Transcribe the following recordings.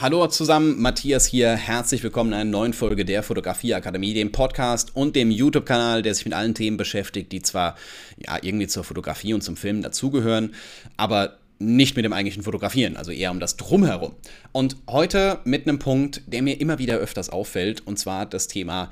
Hallo zusammen, Matthias hier. Herzlich willkommen in einer neuen Folge der Fotografieakademie, dem Podcast und dem YouTube-Kanal, der sich mit allen Themen beschäftigt, die zwar ja irgendwie zur Fotografie und zum Filmen dazugehören, aber nicht mit dem eigentlichen Fotografieren, also eher um das Drumherum. Und heute mit einem Punkt, der mir immer wieder öfters auffällt, und zwar das Thema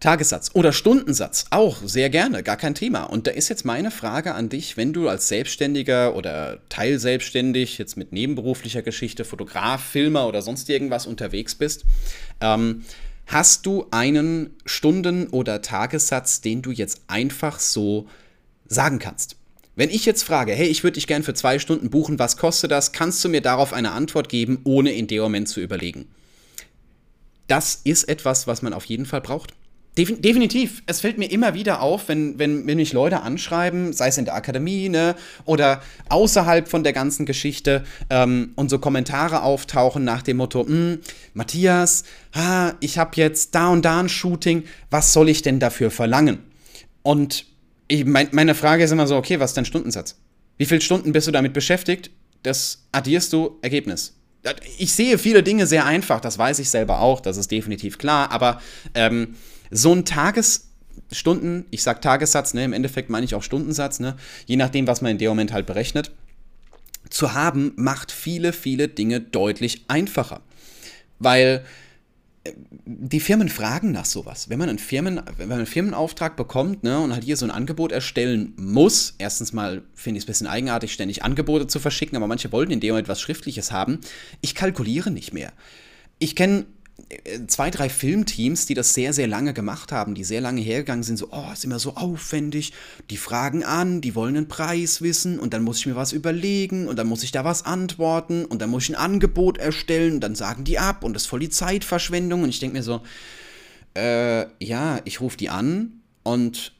Tagessatz oder Stundensatz, auch sehr gerne, gar kein Thema. Und da ist jetzt meine Frage an dich, wenn du als Selbstständiger oder teilselbstständig, jetzt mit nebenberuflicher Geschichte, Fotograf, Filmer oder sonst irgendwas unterwegs bist, ähm, hast du einen Stunden- oder Tagessatz, den du jetzt einfach so sagen kannst? Wenn ich jetzt frage, hey, ich würde dich gern für zwei Stunden buchen, was kostet das? Kannst du mir darauf eine Antwort geben, ohne in dem Moment zu überlegen? Das ist etwas, was man auf jeden Fall braucht. Definitiv. Es fällt mir immer wieder auf, wenn, wenn, wenn mich Leute anschreiben, sei es in der Akademie ne, oder außerhalb von der ganzen Geschichte ähm, und so Kommentare auftauchen nach dem Motto, hm, Matthias, ah, ich habe jetzt da und da ein Shooting, was soll ich denn dafür verlangen? Und ich, mein, meine Frage ist immer so, okay, was ist dein Stundensatz? Wie viele Stunden bist du damit beschäftigt? Das addierst du, Ergebnis. Ich sehe viele Dinge sehr einfach, das weiß ich selber auch, das ist definitiv klar, aber ähm, so ein Tagesstunden, ich sag Tagessatz, ne, im Endeffekt meine ich auch Stundensatz, ne, je nachdem, was man in dem Moment halt berechnet, zu haben, macht viele, viele Dinge deutlich einfacher. Weil äh, die Firmen fragen nach sowas. Wenn man einen, Firmen, wenn man einen Firmenauftrag bekommt ne, und halt hier so ein Angebot erstellen muss, erstens mal finde ich es ein bisschen eigenartig, ständig Angebote zu verschicken, aber manche wollten in dem Moment was Schriftliches haben. Ich kalkuliere nicht mehr. Ich kenne zwei, drei Filmteams, die das sehr, sehr lange gemacht haben, die sehr lange hergegangen sind, so, oh, ist immer so aufwendig, die fragen an, die wollen einen Preis wissen und dann muss ich mir was überlegen und dann muss ich da was antworten und dann muss ich ein Angebot erstellen und dann sagen die ab und das ist voll die Zeitverschwendung. Und ich denke mir so, äh, ja, ich rufe die an und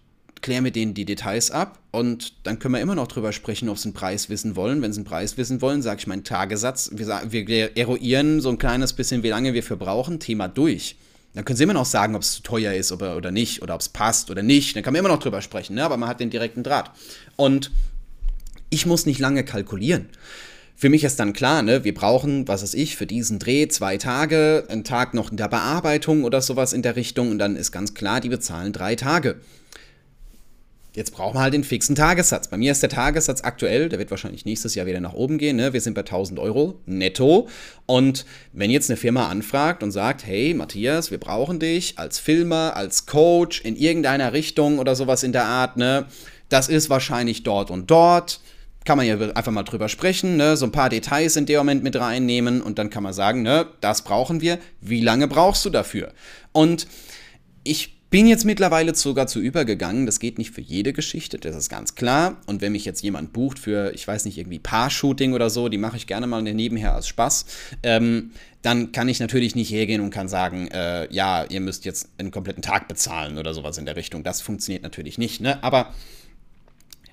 kläre mit denen die Details ab und dann können wir immer noch drüber sprechen, ob sie einen Preis wissen wollen. Wenn sie einen Preis wissen wollen, sage ich meinen Tagessatz. Wir, wir eruieren so ein kleines bisschen, wie lange wir für brauchen, Thema durch. Dann können sie immer noch sagen, ob es zu teuer ist oder, oder nicht, oder ob es passt oder nicht. Dann kann man immer noch drüber sprechen, ne? aber man hat den direkten Draht. Und ich muss nicht lange kalkulieren. Für mich ist dann klar, ne, wir brauchen, was weiß ich, für diesen Dreh zwei Tage, einen Tag noch in der Bearbeitung oder sowas in der Richtung und dann ist ganz klar, die bezahlen drei Tage. Jetzt brauchen wir halt den fixen Tagessatz. Bei mir ist der Tagessatz aktuell, der wird wahrscheinlich nächstes Jahr wieder nach oben gehen. Ne? Wir sind bei 1000 Euro netto. Und wenn jetzt eine Firma anfragt und sagt, hey Matthias, wir brauchen dich als Filmer, als Coach in irgendeiner Richtung oder sowas in der Art, ne? das ist wahrscheinlich dort und dort. Kann man ja einfach mal drüber sprechen, ne? so ein paar Details in dem Moment mit reinnehmen und dann kann man sagen, ne, das brauchen wir. Wie lange brauchst du dafür? Und ich bin jetzt mittlerweile sogar zu übergegangen, das geht nicht für jede Geschichte, das ist ganz klar. Und wenn mich jetzt jemand bucht für, ich weiß nicht, irgendwie Paar-Shooting oder so, die mache ich gerne mal nebenher als Spaß, ähm, dann kann ich natürlich nicht hergehen und kann sagen, äh, ja, ihr müsst jetzt einen kompletten Tag bezahlen oder sowas in der Richtung. Das funktioniert natürlich nicht, ne? Aber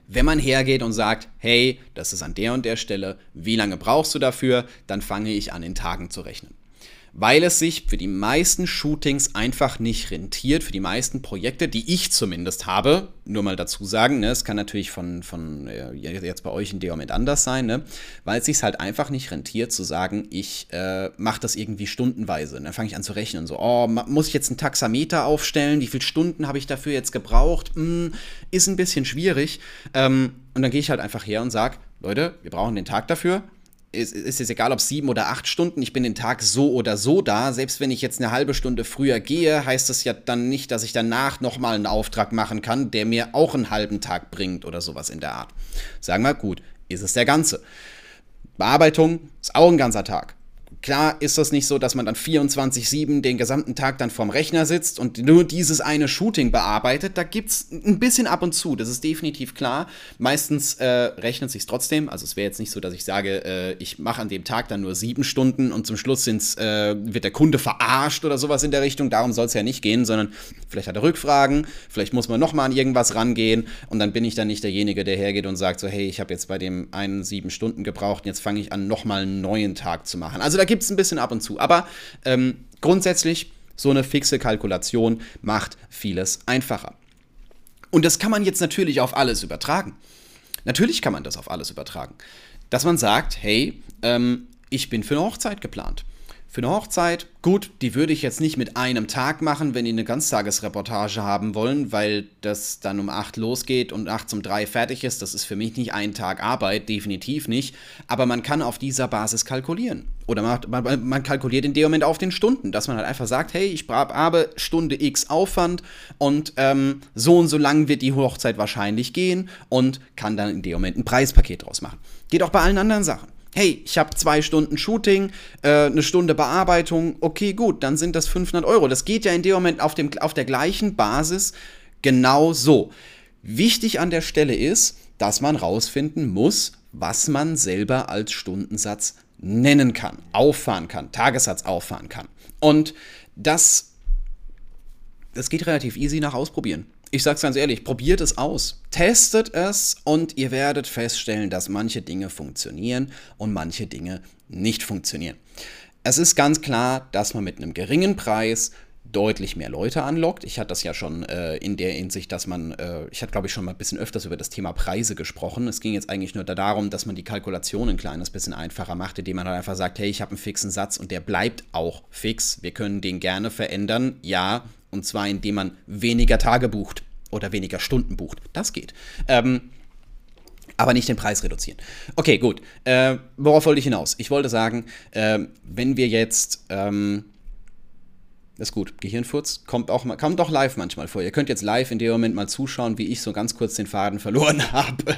wenn man hergeht und sagt, hey, das ist an der und der Stelle, wie lange brauchst du dafür, dann fange ich an, in Tagen zu rechnen weil es sich für die meisten Shootings einfach nicht rentiert, für die meisten Projekte, die ich zumindest habe, nur mal dazu sagen, ne, es kann natürlich von, von äh, jetzt bei euch in dem Moment anders sein, ne, weil es sich halt einfach nicht rentiert zu sagen, ich äh, mache das irgendwie stundenweise. Und dann fange ich an zu rechnen, so, oh, muss ich jetzt einen Taxameter aufstellen, wie viele Stunden habe ich dafür jetzt gebraucht, hm, ist ein bisschen schwierig. Ähm, und dann gehe ich halt einfach her und sage, Leute, wir brauchen den Tag dafür, ist, ist es egal, ob sieben oder acht Stunden, ich bin den Tag so oder so da. Selbst wenn ich jetzt eine halbe Stunde früher gehe, heißt das ja dann nicht, dass ich danach nochmal einen Auftrag machen kann, der mir auch einen halben Tag bringt oder sowas in der Art. Sagen wir, gut, ist es der ganze. Bearbeitung ist auch ein ganzer Tag. Klar ist das nicht so, dass man dann 24-7 den gesamten Tag dann vorm Rechner sitzt und nur dieses eine Shooting bearbeitet. Da gibt es ein bisschen ab und zu, das ist definitiv klar. Meistens äh, rechnet sich trotzdem. Also es wäre jetzt nicht so, dass ich sage, äh, ich mache an dem Tag dann nur sieben Stunden und zum Schluss sind's, äh, wird der Kunde verarscht oder sowas in der Richtung. Darum soll es ja nicht gehen, sondern vielleicht hat er Rückfragen, vielleicht muss man nochmal an irgendwas rangehen und dann bin ich dann nicht derjenige, der hergeht und sagt so, hey, ich habe jetzt bei dem einen sieben Stunden gebraucht und jetzt fange ich an, nochmal einen neuen Tag zu machen. Also da gibt gibt es ein bisschen ab und zu. Aber ähm, grundsätzlich, so eine fixe Kalkulation macht vieles einfacher. Und das kann man jetzt natürlich auf alles übertragen. Natürlich kann man das auf alles übertragen. Dass man sagt, hey, ähm, ich bin für eine Hochzeit geplant. Für eine Hochzeit, gut, die würde ich jetzt nicht mit einem Tag machen, wenn die eine Ganztagesreportage haben wollen, weil das dann um 8 losgeht und nachts um 3 fertig ist. Das ist für mich nicht ein Tag Arbeit, definitiv nicht. Aber man kann auf dieser Basis kalkulieren. Oder man, man, man kalkuliert in dem Moment auf den Stunden, dass man halt einfach sagt, hey, ich habe Stunde X Aufwand und ähm, so und so lang wird die Hochzeit wahrscheinlich gehen und kann dann in dem Moment ein Preispaket draus machen. Geht auch bei allen anderen Sachen hey, ich habe zwei Stunden Shooting, äh, eine Stunde Bearbeitung, okay, gut, dann sind das 500 Euro. Das geht ja in dem Moment auf, dem, auf der gleichen Basis genau so. Wichtig an der Stelle ist, dass man rausfinden muss, was man selber als Stundensatz nennen kann, auffahren kann, Tagessatz auffahren kann. Und das, das geht relativ easy nach Ausprobieren ich sag's ganz ehrlich, probiert es aus. Testet es und ihr werdet feststellen, dass manche Dinge funktionieren und manche Dinge nicht funktionieren. Es ist ganz klar, dass man mit einem geringen Preis deutlich mehr Leute anlockt. Ich hatte das ja schon äh, in der Hinsicht, dass man, äh, ich hatte glaube ich schon mal ein bisschen öfters über das Thema Preise gesprochen. Es ging jetzt eigentlich nur darum, dass man die Kalkulation ein kleines bisschen einfacher macht, indem man halt einfach sagt, hey, ich habe einen fixen Satz und der bleibt auch fix. Wir können den gerne verändern, ja, und zwar indem man weniger Tage bucht oder weniger Stunden bucht. Das geht. Ähm, aber nicht den Preis reduzieren. Okay, gut. Äh, worauf wollte ich hinaus? Ich wollte sagen, äh, wenn wir jetzt. Ähm, das ist gut. Gehirnfurz kommt auch kommt doch live manchmal vor. Ihr könnt jetzt live in dem Moment mal zuschauen, wie ich so ganz kurz den Faden verloren habe.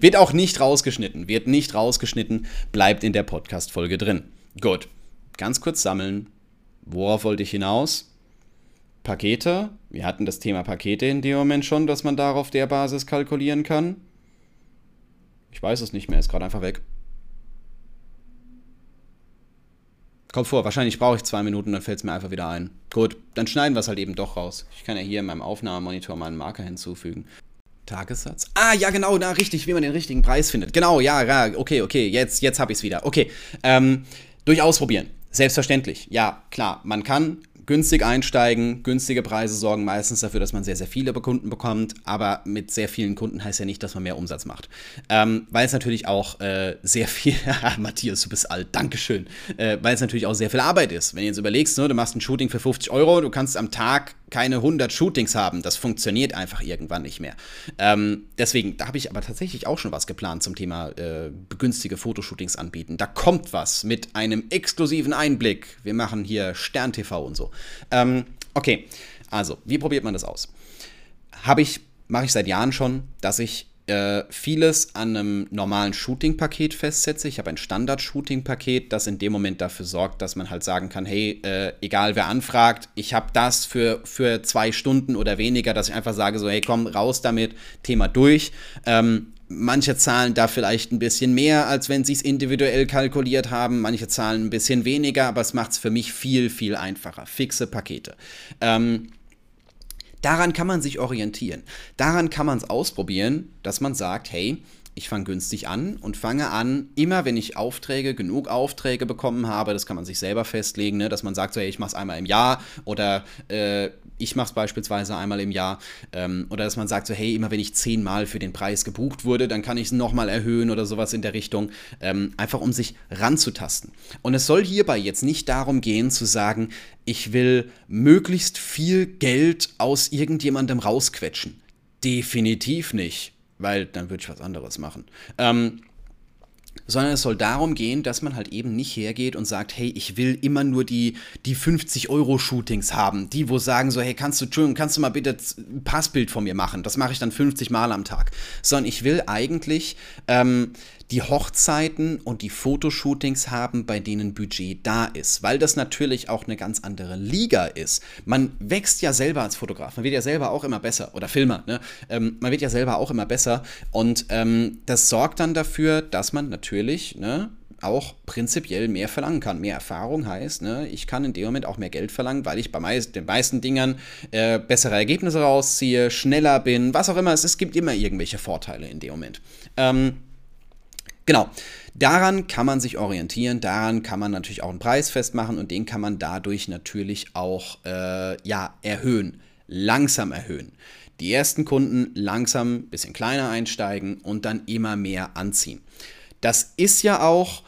wird auch nicht rausgeschnitten. Wird nicht rausgeschnitten. Bleibt in der Podcast-Folge drin. Gut. Ganz kurz sammeln. Worauf wollte ich hinaus? Pakete. Wir hatten das Thema Pakete in dem Moment schon, dass man darauf der Basis kalkulieren kann. Ich weiß es nicht mehr, ist gerade einfach weg. Kommt vor, wahrscheinlich brauche ich zwei Minuten, dann fällt es mir einfach wieder ein. Gut, dann schneiden wir es halt eben doch raus. Ich kann ja hier in meinem Aufnahmemonitor mal einen Marker hinzufügen. Tagessatz. Ah, ja, genau, da richtig, wie man den richtigen Preis findet. Genau, ja, ja, okay, okay, jetzt, jetzt habe ich es wieder. Okay, ähm, durch Ausprobieren. Selbstverständlich. Ja, klar, man kann günstig einsteigen. Günstige Preise sorgen meistens dafür, dass man sehr, sehr viele Kunden bekommt. Aber mit sehr vielen Kunden heißt ja nicht, dass man mehr Umsatz macht. Ähm, weil es natürlich auch äh, sehr viel, Matthias, du bist alt, Dankeschön. Äh, weil es natürlich auch sehr viel Arbeit ist. Wenn du jetzt überlegst, ne, du machst ein Shooting für 50 Euro, du kannst am Tag keine 100 Shootings haben. Das funktioniert einfach irgendwann nicht mehr. Ähm, deswegen, da habe ich aber tatsächlich auch schon was geplant zum Thema äh, günstige Fotoshootings anbieten. Da kommt was mit einem exklusiven Einblick. Wir machen hier Stern TV und so. Ähm, okay, also, wie probiert man das aus? Habe ich, mache ich seit Jahren schon, dass ich äh, vieles an einem normalen Shooting-Paket festsetze. Ich habe ein Standard-Shooting-Paket, das in dem Moment dafür sorgt, dass man halt sagen kann, hey, äh, egal wer anfragt, ich habe das für, für zwei Stunden oder weniger, dass ich einfach sage, so, hey, komm, raus damit, Thema durch. Ähm, Manche zahlen da vielleicht ein bisschen mehr, als wenn sie es individuell kalkuliert haben. Manche zahlen ein bisschen weniger, aber es macht es für mich viel, viel einfacher. Fixe Pakete. Ähm, Daran kann man sich orientieren. Daran kann man es ausprobieren, dass man sagt, hey, ich fange günstig an und fange an, immer wenn ich Aufträge, genug Aufträge bekommen habe, das kann man sich selber festlegen, ne, dass man sagt, so, hey, ich mache es einmal im Jahr oder äh, ich mache es beispielsweise einmal im Jahr ähm, oder dass man sagt, so, hey, immer wenn ich zehnmal für den Preis gebucht wurde, dann kann ich es nochmal erhöhen oder sowas in der Richtung, ähm, einfach um sich ranzutasten. Und es soll hierbei jetzt nicht darum gehen zu sagen, ich will möglichst viel Geld aus irgendjemandem rausquetschen. Definitiv nicht weil dann würde ich was anderes machen. Ähm, sondern es soll darum gehen, dass man halt eben nicht hergeht und sagt, hey, ich will immer nur die, die 50-Euro-Shootings haben. Die, wo sagen so, hey, kannst du, Entschuldigung, kannst du mal bitte ein Passbild von mir machen? Das mache ich dann 50 Mal am Tag. Sondern ich will eigentlich ähm, die Hochzeiten und die Fotoshootings haben, bei denen Budget da ist, weil das natürlich auch eine ganz andere Liga ist. Man wächst ja selber als Fotograf, man wird ja selber auch immer besser oder Filmer, ne? Ähm, man wird ja selber auch immer besser und ähm, das sorgt dann dafür, dass man natürlich, ne, auch prinzipiell mehr verlangen kann. Mehr Erfahrung heißt, ne, ich kann in dem Moment auch mehr Geld verlangen, weil ich bei meist, den meisten Dingern äh, bessere Ergebnisse rausziehe, schneller bin, was auch immer. Es, es gibt immer irgendwelche Vorteile in dem Moment. Ähm, Genau. Daran kann man sich orientieren, daran kann man natürlich auch einen Preis festmachen und den kann man dadurch natürlich auch äh, ja, erhöhen, langsam erhöhen. Die ersten Kunden langsam ein bisschen kleiner einsteigen und dann immer mehr anziehen. Das ist ja auch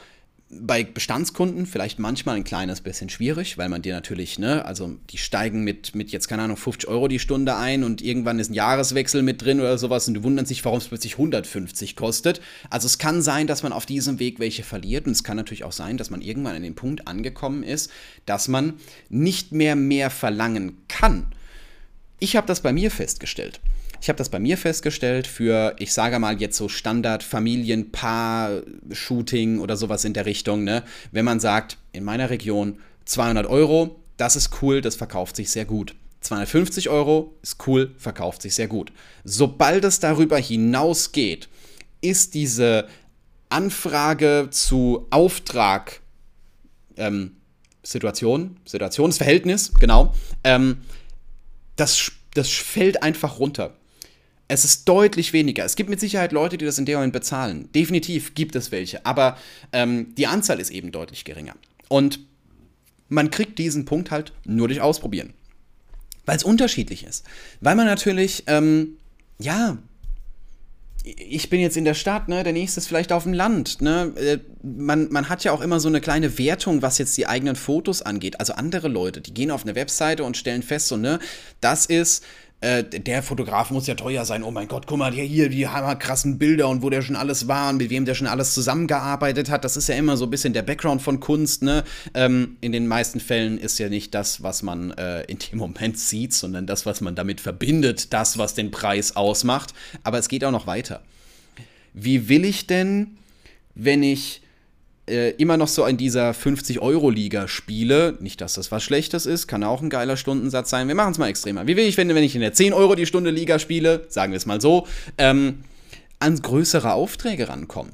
bei Bestandskunden vielleicht manchmal ein kleines bisschen schwierig, weil man dir natürlich, ne, also die steigen mit, mit jetzt, keine Ahnung, 50 Euro die Stunde ein und irgendwann ist ein Jahreswechsel mit drin oder sowas und du wundern sich, warum es plötzlich 150 kostet. Also es kann sein, dass man auf diesem Weg welche verliert und es kann natürlich auch sein, dass man irgendwann an den Punkt angekommen ist, dass man nicht mehr mehr verlangen kann. Ich habe das bei mir festgestellt. Ich habe das bei mir festgestellt für, ich sage mal jetzt so Standard Familienpaar-Shooting oder sowas in der Richtung. Ne? Wenn man sagt, in meiner Region 200 Euro, das ist cool, das verkauft sich sehr gut. 250 Euro ist cool, verkauft sich sehr gut. Sobald es darüber hinausgeht, ist diese Anfrage zu Auftrag ähm, Situation, Situationsverhältnis, genau, ähm, das, das fällt einfach runter. Es ist deutlich weniger. Es gibt mit Sicherheit Leute, die das in der Moment bezahlen. Definitiv gibt es welche. Aber ähm, die Anzahl ist eben deutlich geringer. Und man kriegt diesen Punkt halt nur durch Ausprobieren. Weil es unterschiedlich ist. Weil man natürlich, ähm, ja, ich bin jetzt in der Stadt, ne, der nächste ist vielleicht auf dem Land, ne? Äh, man, man hat ja auch immer so eine kleine Wertung, was jetzt die eigenen Fotos angeht. Also andere Leute, die gehen auf eine Webseite und stellen fest, so, ne, das ist äh, der Fotograf muss ja teuer sein. Oh mein Gott, guck mal, hier die hammerkrassen Bilder und wo der schon alles war und mit wem der schon alles zusammengearbeitet hat. Das ist ja immer so ein bisschen der Background von Kunst. Ne? Ähm, in den meisten Fällen ist ja nicht das, was man äh, in dem Moment sieht, sondern das, was man damit verbindet, das, was den Preis ausmacht. Aber es geht auch noch weiter. Wie will ich denn, wenn ich äh, immer noch so in dieser 50-Euro-Liga spiele, nicht, dass das was Schlechtes ist, kann auch ein geiler Stundensatz sein. Wir machen es mal extremer. Wie will ich, wenn, wenn ich in der 10 Euro die Stunde Liga spiele, sagen wir es mal so, ähm, an größere Aufträge rankommen?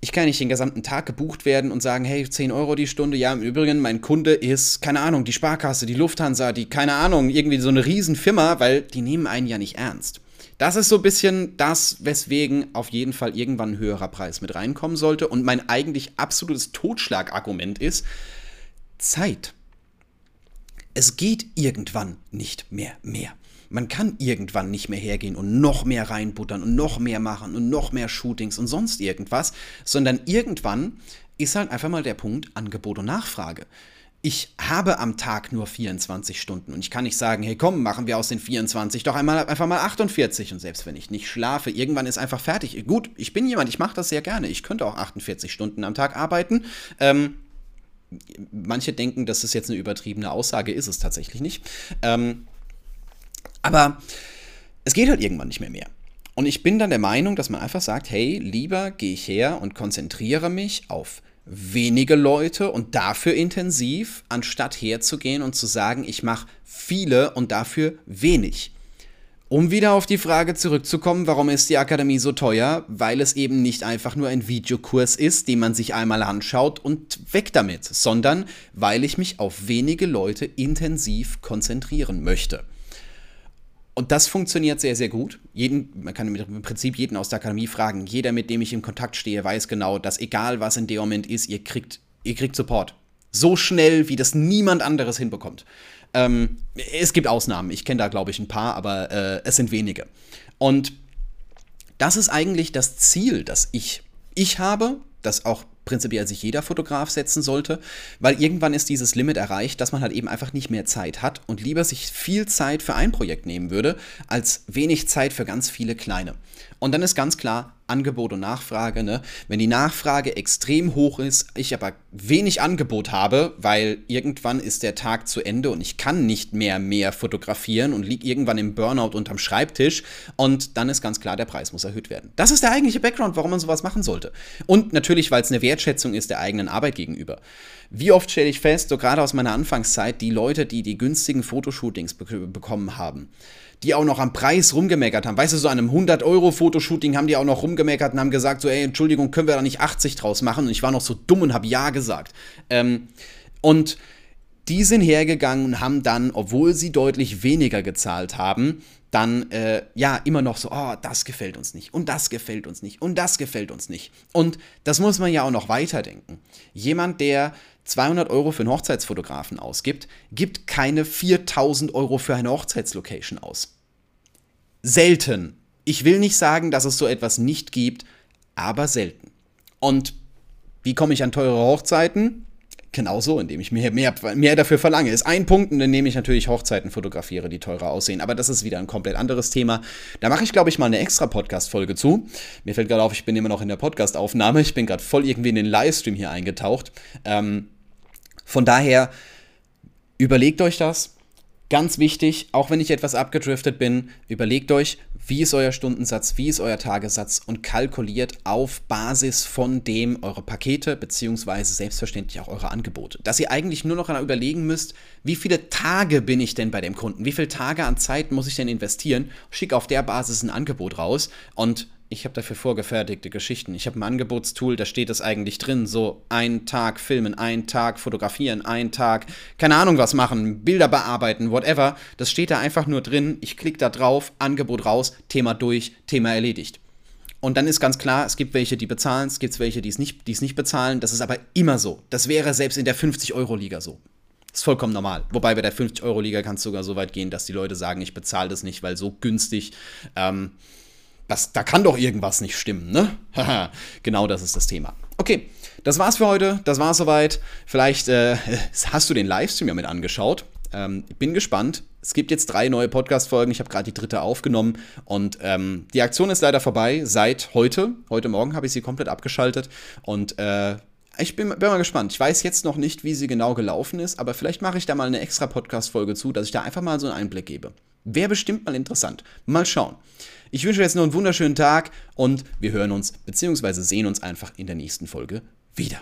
Ich kann nicht den gesamten Tag gebucht werden und sagen, hey, 10 Euro die Stunde. Ja, im Übrigen, mein Kunde ist, keine Ahnung, die Sparkasse, die Lufthansa, die, keine Ahnung, irgendwie so eine Riesenfirma, weil die nehmen einen ja nicht ernst. Das ist so ein bisschen das, weswegen auf jeden Fall irgendwann ein höherer Preis mit reinkommen sollte. Und mein eigentlich absolutes Totschlagargument ist Zeit. Es geht irgendwann nicht mehr mehr. Man kann irgendwann nicht mehr hergehen und noch mehr reinbuttern und noch mehr machen und noch mehr Shootings und sonst irgendwas, sondern irgendwann ist halt einfach mal der Punkt Angebot und Nachfrage ich habe am Tag nur 24 Stunden und ich kann nicht sagen, hey komm, machen wir aus den 24 doch einmal einfach mal 48 und selbst wenn ich nicht schlafe, irgendwann ist einfach fertig. Gut, ich bin jemand, ich mache das sehr gerne. Ich könnte auch 48 Stunden am Tag arbeiten. Ähm, manche denken, das ist jetzt eine übertriebene Aussage, ist es tatsächlich nicht. Ähm, aber es geht halt irgendwann nicht mehr mehr. Und ich bin dann der Meinung, dass man einfach sagt, hey, lieber gehe ich her und konzentriere mich auf wenige Leute und dafür intensiv, anstatt herzugehen und zu sagen, ich mache viele und dafür wenig. Um wieder auf die Frage zurückzukommen, warum ist die Akademie so teuer? Weil es eben nicht einfach nur ein Videokurs ist, den man sich einmal anschaut und weg damit, sondern weil ich mich auf wenige Leute intensiv konzentrieren möchte. Und das funktioniert sehr, sehr gut. Jeden, man kann im Prinzip jeden aus der Akademie fragen. Jeder, mit dem ich in Kontakt stehe, weiß genau, dass egal was in dem Moment ist, ihr kriegt, ihr kriegt Support. So schnell, wie das niemand anderes hinbekommt. Ähm, es gibt Ausnahmen. Ich kenne da, glaube ich, ein paar, aber äh, es sind wenige. Und das ist eigentlich das Ziel, das ich, ich habe, das auch prinzipiell sich jeder Fotograf setzen sollte, weil irgendwann ist dieses Limit erreicht, dass man halt eben einfach nicht mehr Zeit hat und lieber sich viel Zeit für ein Projekt nehmen würde, als wenig Zeit für ganz viele kleine. Und dann ist ganz klar, Angebot und Nachfrage. Ne? Wenn die Nachfrage extrem hoch ist, ich aber wenig Angebot habe, weil irgendwann ist der Tag zu Ende und ich kann nicht mehr mehr fotografieren und liege irgendwann im Burnout unterm Schreibtisch und dann ist ganz klar, der Preis muss erhöht werden. Das ist der eigentliche Background, warum man sowas machen sollte. Und natürlich, weil es eine Wertschätzung ist der eigenen Arbeit gegenüber. Wie oft stelle ich fest, so gerade aus meiner Anfangszeit, die Leute, die die günstigen Fotoshootings be bekommen haben, die auch noch am Preis rumgemeckert haben. Weißt du, so an einem 100-Euro-Fotoshooting haben die auch noch rumgemeckert und haben gesagt, so, ey, Entschuldigung, können wir da nicht 80 draus machen? Und ich war noch so dumm und habe Ja gesagt. Ähm, und die sind hergegangen und haben dann, obwohl sie deutlich weniger gezahlt haben, dann äh, ja immer noch so, oh, das gefällt uns nicht und das gefällt uns nicht und das gefällt uns nicht. Und das muss man ja auch noch weiterdenken. Jemand, der 200 Euro für einen Hochzeitsfotografen ausgibt, gibt keine 4000 Euro für eine Hochzeitslocation aus. Selten. Ich will nicht sagen, dass es so etwas nicht gibt, aber selten. Und Wie komme ich an teure Hochzeiten? Genauso, indem ich mir mehr, mehr dafür verlange. Ist ein Punkt, indem ich natürlich Hochzeiten fotografiere, die teurer aussehen. Aber das ist wieder ein komplett anderes Thema. Da mache ich, glaube ich, mal eine extra Podcast-Folge zu. Mir fällt gerade auf, ich bin immer noch in der Podcast-Aufnahme. Ich bin gerade voll irgendwie in den Livestream hier eingetaucht. Ähm, von daher, überlegt euch das. Ganz wichtig, auch wenn ich etwas abgedriftet bin, überlegt euch, wie ist euer Stundensatz, wie ist euer Tagessatz und kalkuliert auf Basis von dem eure Pakete beziehungsweise selbstverständlich auch eure Angebote. Dass ihr eigentlich nur noch überlegen müsst, wie viele Tage bin ich denn bei dem Kunden, wie viele Tage an Zeit muss ich denn investieren, schick auf der Basis ein Angebot raus und ich habe dafür vorgefertigte Geschichten. Ich habe ein Angebotstool, da steht es eigentlich drin. So ein Tag filmen, ein Tag fotografieren, ein Tag, keine Ahnung was machen, Bilder bearbeiten, whatever. Das steht da einfach nur drin. Ich klicke da drauf, Angebot raus, Thema durch, Thema erledigt. Und dann ist ganz klar, es gibt welche, die bezahlen, es gibt welche, die es nicht, die es nicht bezahlen. Das ist aber immer so. Das wäre selbst in der 50-Euro-Liga so. Das ist vollkommen normal. Wobei bei der 50-Euro-Liga kann es sogar so weit gehen, dass die Leute sagen, ich bezahle das nicht, weil so günstig. Ähm, das, da kann doch irgendwas nicht stimmen, ne? Haha, genau das ist das Thema. Okay, das war's für heute. Das war's soweit. Vielleicht äh, hast du den Livestream ja mit angeschaut. Ähm, bin gespannt. Es gibt jetzt drei neue Podcast-Folgen. Ich habe gerade die dritte aufgenommen und ähm, die Aktion ist leider vorbei seit heute. Heute Morgen habe ich sie komplett abgeschaltet und äh, ich bin, bin, mal gespannt. Ich weiß jetzt noch nicht, wie sie genau gelaufen ist, aber vielleicht mache ich da mal eine extra Podcast-Folge zu, dass ich da einfach mal so einen Einblick gebe. Wäre bestimmt mal interessant. Mal schauen. Ich wünsche jetzt noch einen wunderschönen Tag und wir hören uns bzw. sehen uns einfach in der nächsten Folge wieder.